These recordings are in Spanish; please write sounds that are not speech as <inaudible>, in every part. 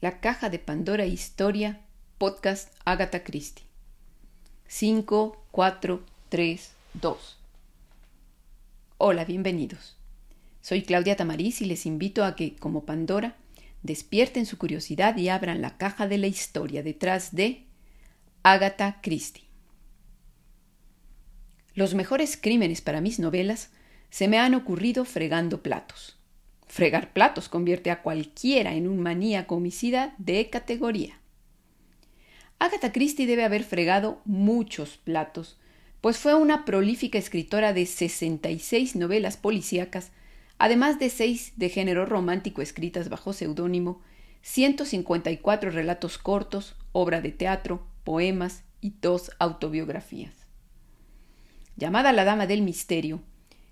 La caja de Pandora Historia, podcast Agatha Christie. 5, 4, 3, 2. Hola, bienvenidos. Soy Claudia Tamariz y les invito a que, como Pandora, despierten su curiosidad y abran la caja de la historia detrás de Agatha Christie. Los mejores crímenes para mis novelas se me han ocurrido fregando platos. Fregar platos convierte a cualquiera en un maníaco homicida de categoría. Agatha Christie debe haber fregado muchos platos, pues fue una prolífica escritora de 66 novelas policíacas, además de seis de género romántico escritas bajo seudónimo, 154 relatos cortos, obra de teatro, poemas y dos autobiografías. Llamada la Dama del Misterio,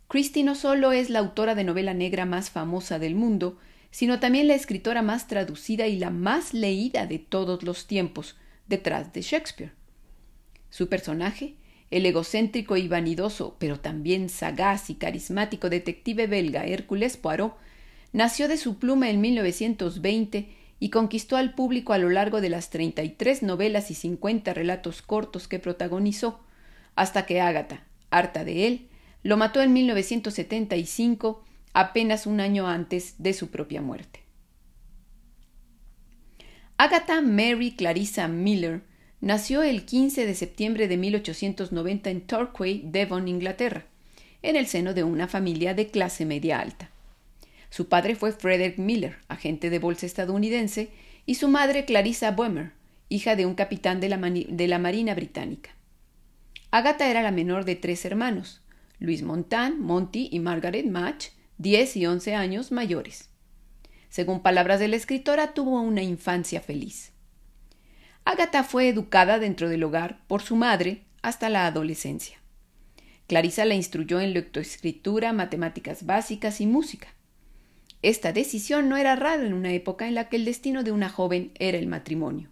Christie no solo es la autora de novela negra más famosa del mundo, sino también la escritora más traducida y la más leída de todos los tiempos, detrás de Shakespeare. Su personaje, el egocéntrico y vanidoso, pero también sagaz y carismático detective belga Hércules Poirot, nació de su pluma en 1920 y conquistó al público a lo largo de las 33 novelas y 50 relatos cortos que protagonizó, hasta que Ágata, harta de él, lo mató en 1975, apenas un año antes de su propia muerte. Agatha Mary Clarissa Miller nació el 15 de septiembre de 1890 en Torquay, Devon, Inglaterra, en el seno de una familia de clase media alta. Su padre fue Frederick Miller, agente de bolsa estadounidense, y su madre Clarissa Boehmer, hija de un capitán de la, de la Marina Británica. Agatha era la menor de tres hermanos, Luis Montan, Monty y Margaret Match, 10 y 11 años mayores. Según palabras de la escritora, tuvo una infancia feliz. Agatha fue educada dentro del hogar por su madre hasta la adolescencia. Clarisa la instruyó en lectoescritura, matemáticas básicas y música. Esta decisión no era rara en una época en la que el destino de una joven era el matrimonio.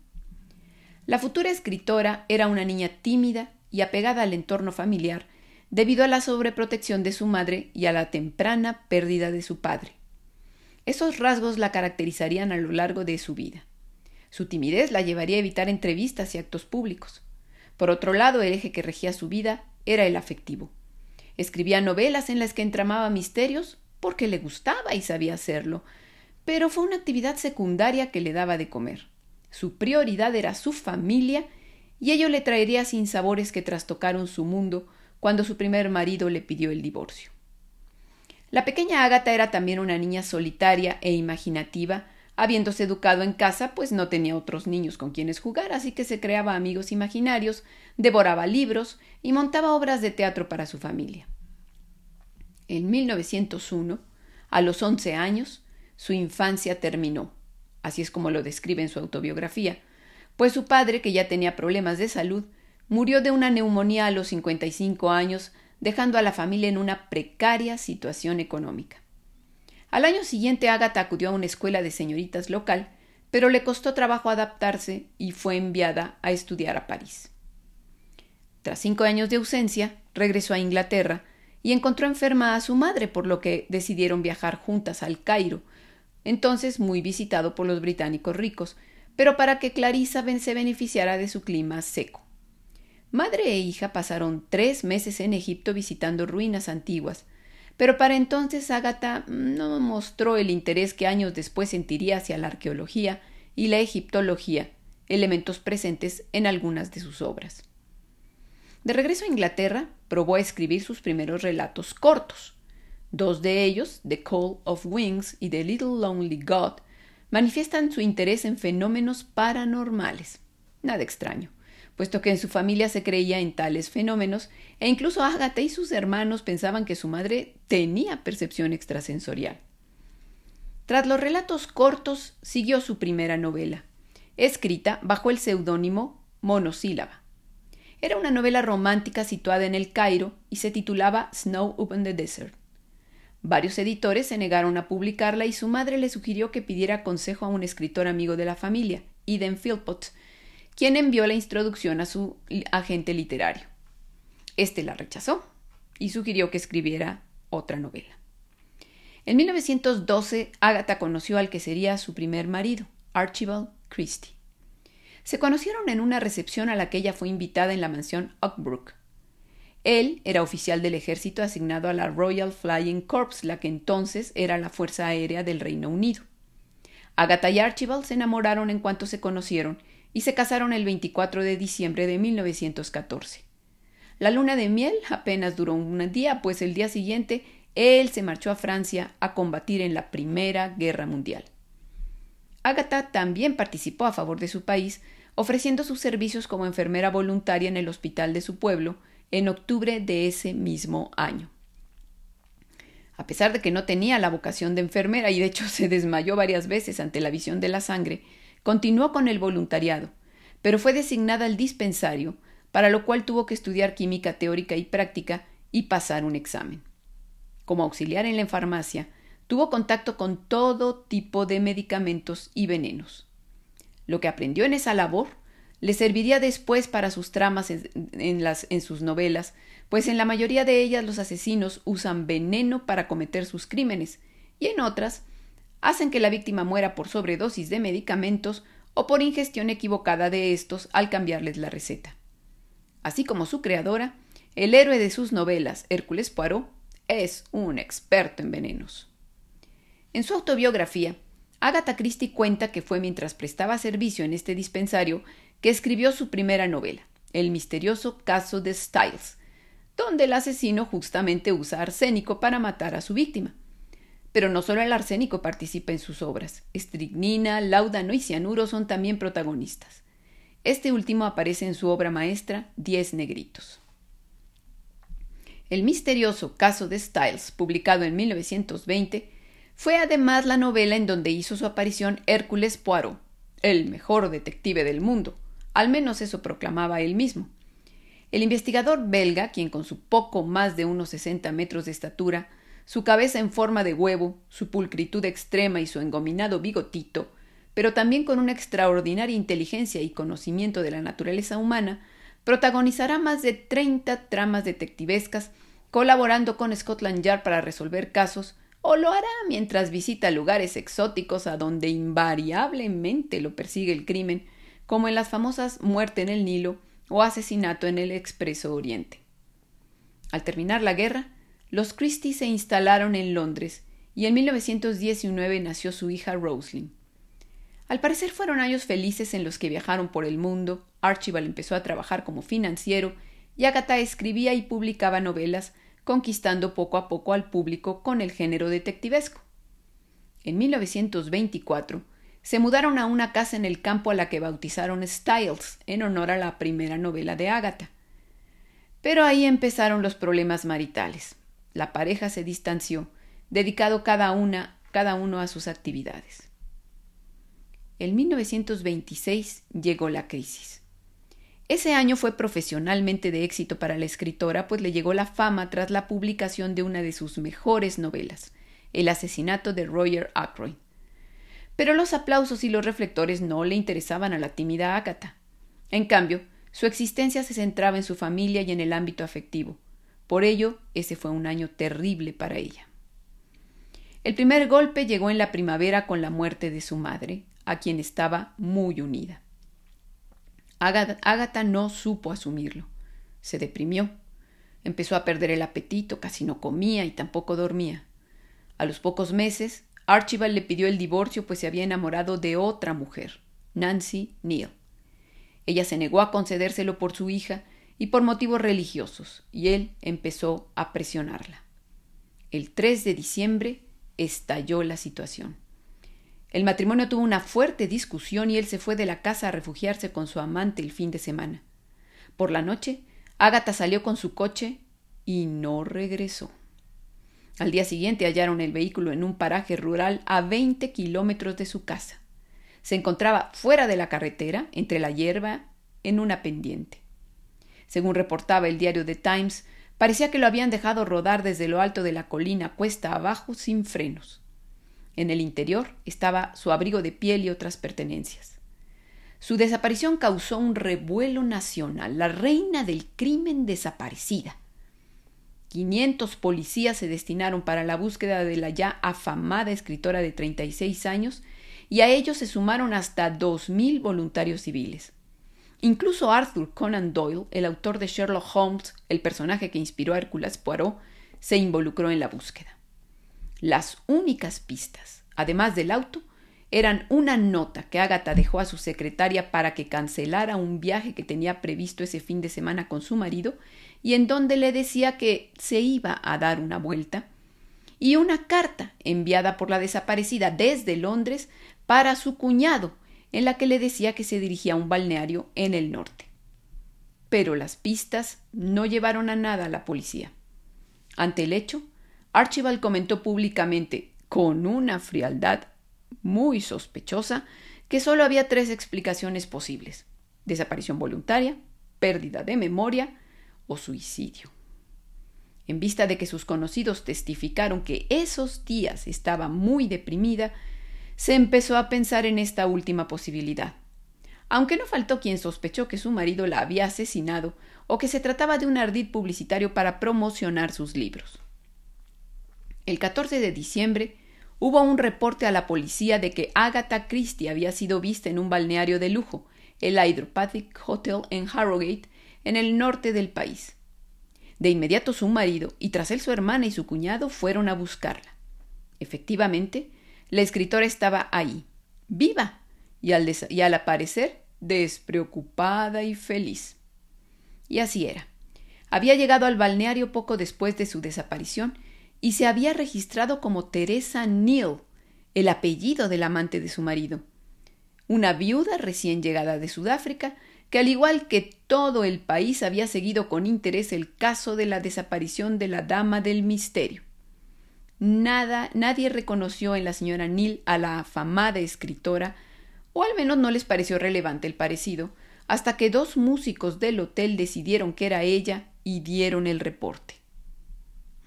La futura escritora era una niña tímida y apegada al entorno familiar debido a la sobreprotección de su madre y a la temprana pérdida de su padre. Esos rasgos la caracterizarían a lo largo de su vida. Su timidez la llevaría a evitar entrevistas y actos públicos. Por otro lado, el eje que regía su vida era el afectivo. Escribía novelas en las que entramaba misterios porque le gustaba y sabía hacerlo, pero fue una actividad secundaria que le daba de comer. Su prioridad era su familia y ello le traería sinsabores que trastocaron su mundo cuando su primer marido le pidió el divorcio. La pequeña Ágata era también una niña solitaria e imaginativa, habiéndose educado en casa, pues no tenía otros niños con quienes jugar, así que se creaba amigos imaginarios, devoraba libros y montaba obras de teatro para su familia. En 1901, a los once años, su infancia terminó, así es como lo describe en su autobiografía, pues su padre, que ya tenía problemas de salud, Murió de una neumonía a los 55 años, dejando a la familia en una precaria situación económica. Al año siguiente Agatha acudió a una escuela de señoritas local, pero le costó trabajo adaptarse y fue enviada a estudiar a París. Tras cinco años de ausencia, regresó a Inglaterra y encontró enferma a su madre, por lo que decidieron viajar juntas al Cairo, entonces muy visitado por los británicos ricos, pero para que Clarissa se beneficiara de su clima seco. Madre e hija pasaron tres meses en Egipto visitando ruinas antiguas, pero para entonces Ágata no mostró el interés que años después sentiría hacia la arqueología y la egiptología, elementos presentes en algunas de sus obras. De regreso a Inglaterra, probó a escribir sus primeros relatos cortos. Dos de ellos, The Call of Wings y The Little Lonely God, manifiestan su interés en fenómenos paranormales. Nada extraño puesto que en su familia se creía en tales fenómenos, e incluso Ágata y sus hermanos pensaban que su madre tenía percepción extrasensorial. Tras los relatos cortos, siguió su primera novela, escrita bajo el seudónimo Monosílaba. Era una novela romántica situada en el Cairo y se titulaba Snow Upon the Desert. Varios editores se negaron a publicarla y su madre le sugirió que pidiera consejo a un escritor amigo de la familia, Eden Philpott, quien envió la introducción a su agente literario. Este la rechazó y sugirió que escribiera otra novela. En 1912, Agatha conoció al que sería su primer marido, Archibald Christie. Se conocieron en una recepción a la que ella fue invitada en la mansión Oakbrook. Él era oficial del ejército asignado a la Royal Flying Corps, la que entonces era la Fuerza Aérea del Reino Unido. Agatha y Archibald se enamoraron en cuanto se conocieron y se casaron el 24 de diciembre de 1914. La luna de miel apenas duró un día, pues el día siguiente él se marchó a Francia a combatir en la Primera Guerra Mundial. Agatha también participó a favor de su país, ofreciendo sus servicios como enfermera voluntaria en el hospital de su pueblo en octubre de ese mismo año. A pesar de que no tenía la vocación de enfermera y de hecho <laughs> se desmayó varias veces ante la visión de la sangre, continuó con el voluntariado, pero fue designada al dispensario, para lo cual tuvo que estudiar química teórica y práctica y pasar un examen. Como auxiliar en la farmacia, tuvo contacto con todo tipo de medicamentos y venenos. Lo que aprendió en esa labor le serviría después para sus tramas en, en sus novelas, pues en la mayoría de ellas los asesinos usan veneno para cometer sus crímenes, y en otras hacen que la víctima muera por sobredosis de medicamentos o por ingestión equivocada de estos al cambiarles la receta. Así como su creadora, el héroe de sus novelas, Hércules Poirot, es un experto en venenos. En su autobiografía, Agatha Christie cuenta que fue mientras prestaba servicio en este dispensario que escribió su primera novela, El misterioso caso de Styles, donde el asesino justamente usa arsénico para matar a su víctima. Pero no solo el arsénico participa en sus obras, estricnina, láudano y cianuro son también protagonistas. Este último aparece en su obra maestra Diez Negritos. El misterioso caso de Styles, publicado en 1920, fue además la novela en donde hizo su aparición Hércules Poirot, el mejor detective del mundo, al menos eso proclamaba él mismo. El investigador belga, quien con su poco más de unos sesenta metros de estatura, su cabeza en forma de huevo, su pulcritud extrema y su engominado bigotito, pero también con una extraordinaria inteligencia y conocimiento de la naturaleza humana, protagonizará más de treinta tramas detectivescas, colaborando con Scotland Yard para resolver casos, o lo hará mientras visita lugares exóticos a donde invariablemente lo persigue el crimen, como en las famosas Muerte en el Nilo o Asesinato en el Expreso Oriente. Al terminar la guerra, los Christie se instalaron en Londres y en 1919 nació su hija Roslyn. Al parecer fueron años felices en los que viajaron por el mundo, Archibald empezó a trabajar como financiero y Agatha escribía y publicaba novelas, conquistando poco a poco al público con el género detectivesco. En 1924 se mudaron a una casa en el campo a la que bautizaron Styles, en honor a la primera novela de Agatha. Pero ahí empezaron los problemas maritales. La pareja se distanció, dedicado cada una, cada uno a sus actividades. En 1926 llegó la crisis. Ese año fue profesionalmente de éxito para la escritora, pues le llegó la fama tras la publicación de una de sus mejores novelas, El asesinato de Roger Ackroyd. Pero los aplausos y los reflectores no le interesaban a la tímida Ágata. En cambio, su existencia se centraba en su familia y en el ámbito afectivo. Por ello, ese fue un año terrible para ella. El primer golpe llegó en la primavera con la muerte de su madre, a quien estaba muy unida. Ágata no supo asumirlo. Se deprimió. Empezó a perder el apetito, casi no comía y tampoco dormía. A los pocos meses Archibald le pidió el divorcio pues se había enamorado de otra mujer, Nancy Neal. Ella se negó a concedérselo por su hija y por motivos religiosos, y él empezó a presionarla. El 3 de diciembre estalló la situación. El matrimonio tuvo una fuerte discusión y él se fue de la casa a refugiarse con su amante el fin de semana. Por la noche, Ágata salió con su coche y no regresó. Al día siguiente hallaron el vehículo en un paraje rural a 20 kilómetros de su casa. Se encontraba fuera de la carretera, entre la hierba, en una pendiente. Según reportaba el diario The Times, parecía que lo habían dejado rodar desde lo alto de la colina cuesta abajo sin frenos. En el interior estaba su abrigo de piel y otras pertenencias. Su desaparición causó un revuelo nacional, la reina del crimen desaparecida. 500 policías se destinaron para la búsqueda de la ya afamada escritora de 36 años y a ellos se sumaron hasta dos mil voluntarios civiles. Incluso Arthur Conan Doyle, el autor de Sherlock Holmes, el personaje que inspiró a Hércules Poirot, se involucró en la búsqueda. Las únicas pistas, además del auto, eran una nota que Agatha dejó a su secretaria para que cancelara un viaje que tenía previsto ese fin de semana con su marido y en donde le decía que se iba a dar una vuelta, y una carta enviada por la desaparecida desde Londres para su cuñado, en la que le decía que se dirigía a un balneario en el norte. Pero las pistas no llevaron a nada a la policía. Ante el hecho, Archibald comentó públicamente, con una frialdad muy sospechosa, que solo había tres explicaciones posibles desaparición voluntaria, pérdida de memoria o suicidio. En vista de que sus conocidos testificaron que esos días estaba muy deprimida, se empezó a pensar en esta última posibilidad. Aunque no faltó quien sospechó que su marido la había asesinado o que se trataba de un ardid publicitario para promocionar sus libros. El 14 de diciembre hubo un reporte a la policía de que Agatha Christie había sido vista en un balneario de lujo, el Hydropathic Hotel en Harrogate, en el norte del país. De inmediato su marido y tras él su hermana y su cuñado fueron a buscarla. Efectivamente, la escritora estaba ahí, viva, y al, y al aparecer despreocupada y feliz. Y así era. Había llegado al balneario poco después de su desaparición y se había registrado como Teresa Neal, el apellido del amante de su marido. Una viuda recién llegada de Sudáfrica, que al igual que todo el país había seguido con interés el caso de la desaparición de la dama del misterio. Nada, nadie reconoció en la señora Neal a la afamada escritora, o al menos no les pareció relevante el parecido, hasta que dos músicos del hotel decidieron que era ella y dieron el reporte.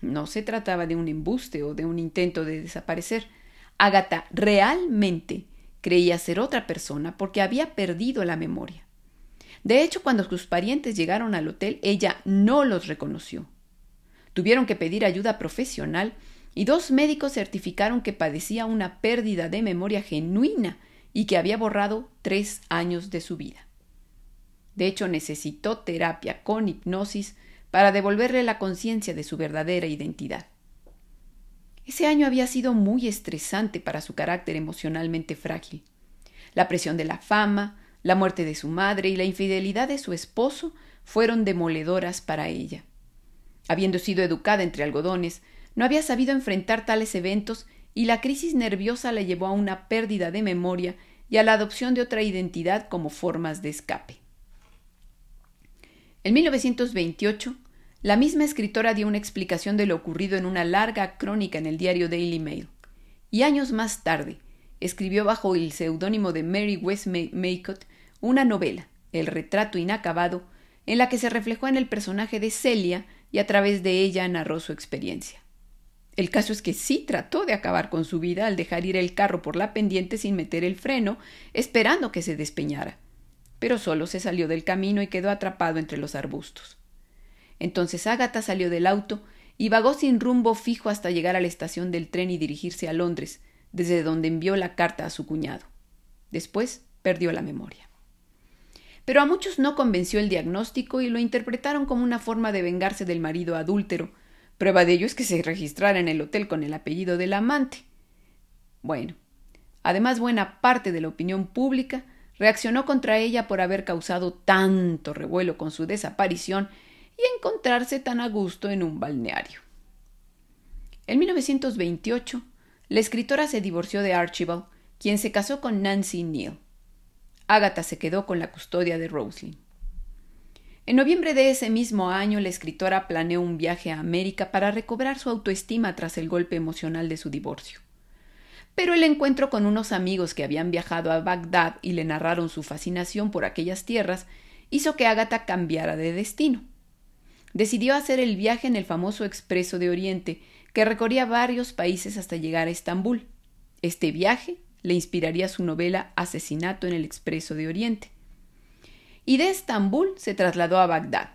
No se trataba de un embuste o de un intento de desaparecer. Agatha realmente creía ser otra persona porque había perdido la memoria. De hecho, cuando sus parientes llegaron al hotel, ella no los reconoció. Tuvieron que pedir ayuda profesional y dos médicos certificaron que padecía una pérdida de memoria genuina y que había borrado tres años de su vida. De hecho, necesitó terapia con hipnosis para devolverle la conciencia de su verdadera identidad. Ese año había sido muy estresante para su carácter emocionalmente frágil. La presión de la fama, la muerte de su madre y la infidelidad de su esposo fueron demoledoras para ella. Habiendo sido educada entre algodones, no había sabido enfrentar tales eventos y la crisis nerviosa la llevó a una pérdida de memoria y a la adopción de otra identidad como formas de escape. En 1928, la misma escritora dio una explicación de lo ocurrido en una larga crónica en el diario Daily Mail. Y años más tarde, escribió bajo el seudónimo de Mary Westmacott una novela, El retrato inacabado, en la que se reflejó en el personaje de Celia y a través de ella narró su experiencia. El caso es que sí trató de acabar con su vida al dejar ir el carro por la pendiente sin meter el freno, esperando que se despeñara. Pero solo se salió del camino y quedó atrapado entre los arbustos. Entonces Ágata salió del auto y vagó sin rumbo fijo hasta llegar a la estación del tren y dirigirse a Londres, desde donde envió la carta a su cuñado. Después perdió la memoria. Pero a muchos no convenció el diagnóstico y lo interpretaron como una forma de vengarse del marido adúltero. Prueba de ello es que se registrara en el hotel con el apellido del amante. Bueno, además buena parte de la opinión pública reaccionó contra ella por haber causado tanto revuelo con su desaparición y encontrarse tan a gusto en un balneario. En 1928, la escritora se divorció de Archibald, quien se casó con Nancy Neal. Agatha se quedó con la custodia de Roslyn. En noviembre de ese mismo año, la escritora planeó un viaje a América para recobrar su autoestima tras el golpe emocional de su divorcio. Pero el encuentro con unos amigos que habían viajado a Bagdad y le narraron su fascinación por aquellas tierras hizo que Agatha cambiara de destino. Decidió hacer el viaje en el famoso Expreso de Oriente, que recorría varios países hasta llegar a Estambul. Este viaje le inspiraría su novela Asesinato en el Expreso de Oriente. Y de Estambul se trasladó a Bagdad.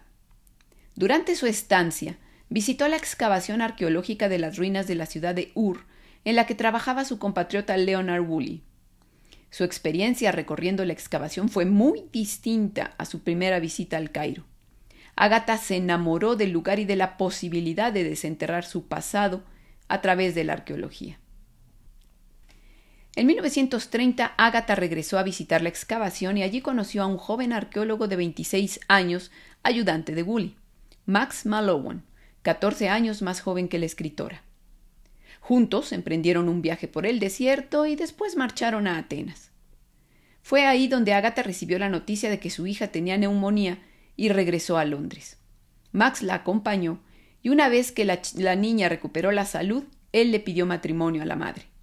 Durante su estancia, visitó la excavación arqueológica de las ruinas de la ciudad de Ur, en la que trabajaba su compatriota Leonard Woolley. Su experiencia recorriendo la excavación fue muy distinta a su primera visita al Cairo. Agatha se enamoró del lugar y de la posibilidad de desenterrar su pasado a través de la arqueología. En 1930, Agatha regresó a visitar la excavación y allí conoció a un joven arqueólogo de 26 años, ayudante de Woolley, Max Malone, 14 años más joven que la escritora. Juntos emprendieron un viaje por el desierto y después marcharon a Atenas. Fue ahí donde Agatha recibió la noticia de que su hija tenía neumonía y regresó a Londres. Max la acompañó y una vez que la niña recuperó la salud, él le pidió matrimonio a la madre.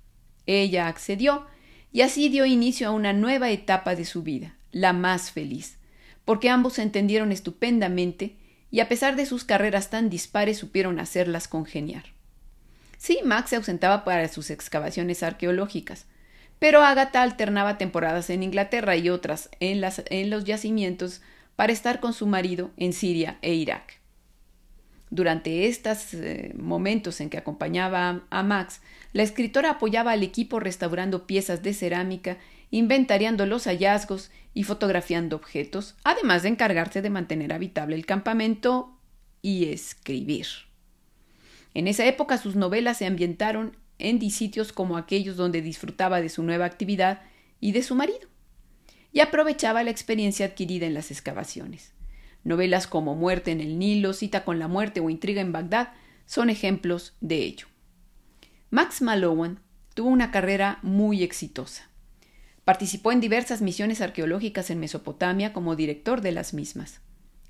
Ella accedió y así dio inicio a una nueva etapa de su vida, la más feliz, porque ambos se entendieron estupendamente y a pesar de sus carreras tan dispares supieron hacerlas congeniar. Sí, Max se ausentaba para sus excavaciones arqueológicas, pero Agatha alternaba temporadas en Inglaterra y otras en, en los yacimientos para estar con su marido en Siria e Irak. Durante estos eh, momentos en que acompañaba a Max, la escritora apoyaba al equipo restaurando piezas de cerámica, inventariando los hallazgos y fotografiando objetos, además de encargarse de mantener habitable el campamento y escribir. En esa época sus novelas se ambientaron en sitios como aquellos donde disfrutaba de su nueva actividad y de su marido, y aprovechaba la experiencia adquirida en las excavaciones. Novelas como Muerte en el Nilo, Cita con la Muerte o Intriga en Bagdad son ejemplos de ello. Max Malone tuvo una carrera muy exitosa. Participó en diversas misiones arqueológicas en Mesopotamia como director de las mismas.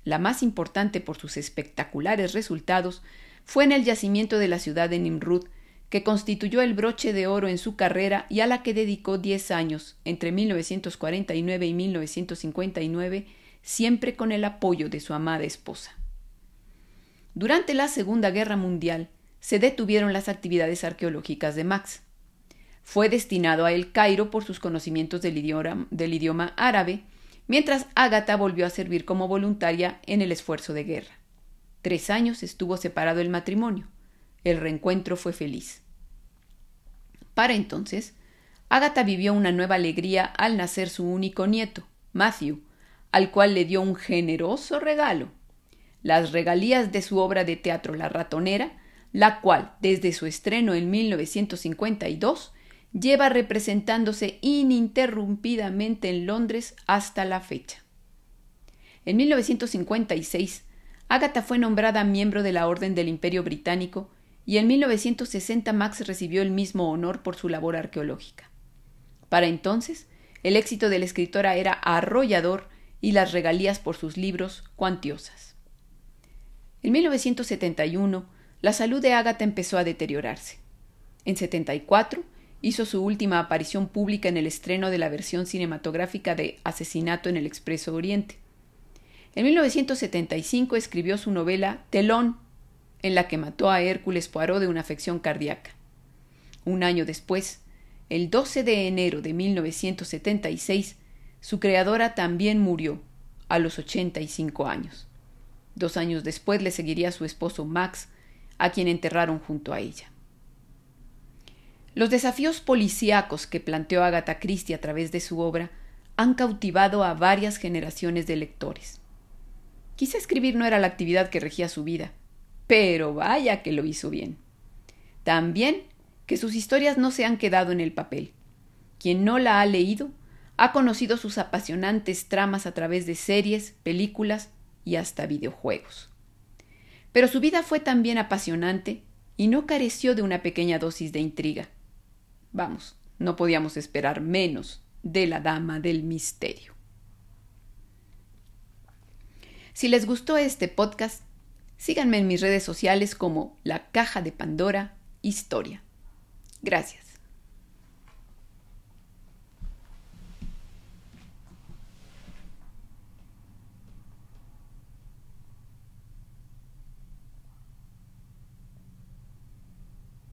La más importante por sus espectaculares resultados fue en el yacimiento de la ciudad de Nimrud, que constituyó el broche de oro en su carrera y a la que dedicó diez años, entre 1949 y 1959, siempre con el apoyo de su amada esposa. Durante la Segunda Guerra Mundial se detuvieron las actividades arqueológicas de Max. Fue destinado a El Cairo por sus conocimientos del idioma, árabe, mientras Ágata volvió a servir como voluntaria en el esfuerzo de guerra. Tres años estuvo separado el matrimonio. El reencuentro fue feliz. Para entonces, Ágata vivió una nueva alegría al nacer su único nieto, Matthew, al cual le dio un generoso regalo, las regalías de su obra de teatro La ratonera, la cual, desde su estreno en 1952, lleva representándose ininterrumpidamente en Londres hasta la fecha. En 1956, Agatha fue nombrada miembro de la Orden del Imperio Británico y en 1960 Max recibió el mismo honor por su labor arqueológica. Para entonces, el éxito de la escritora era arrollador y las regalías por sus libros cuantiosas. En 1971, la salud de Ágata empezó a deteriorarse. En 74 hizo su última aparición pública en el estreno de la versión cinematográfica de Asesinato en el Expreso Oriente. En 1975 escribió su novela Telón, en la que mató a Hércules Poirot de una afección cardíaca. Un año después, el 12 de enero de 1976, su creadora también murió a los 85 años. Dos años después le seguiría su esposo Max, a quien enterraron junto a ella. Los desafíos policíacos que planteó Agatha Christie a través de su obra han cautivado a varias generaciones de lectores. Quizá escribir no era la actividad que regía su vida, pero vaya que lo hizo bien. También que sus historias no se han quedado en el papel. Quien no la ha leído ha conocido sus apasionantes tramas a través de series, películas y hasta videojuegos. Pero su vida fue también apasionante y no careció de una pequeña dosis de intriga. Vamos, no podíamos esperar menos de la Dama del Misterio. Si les gustó este podcast, síganme en mis redes sociales como La Caja de Pandora Historia. Gracias.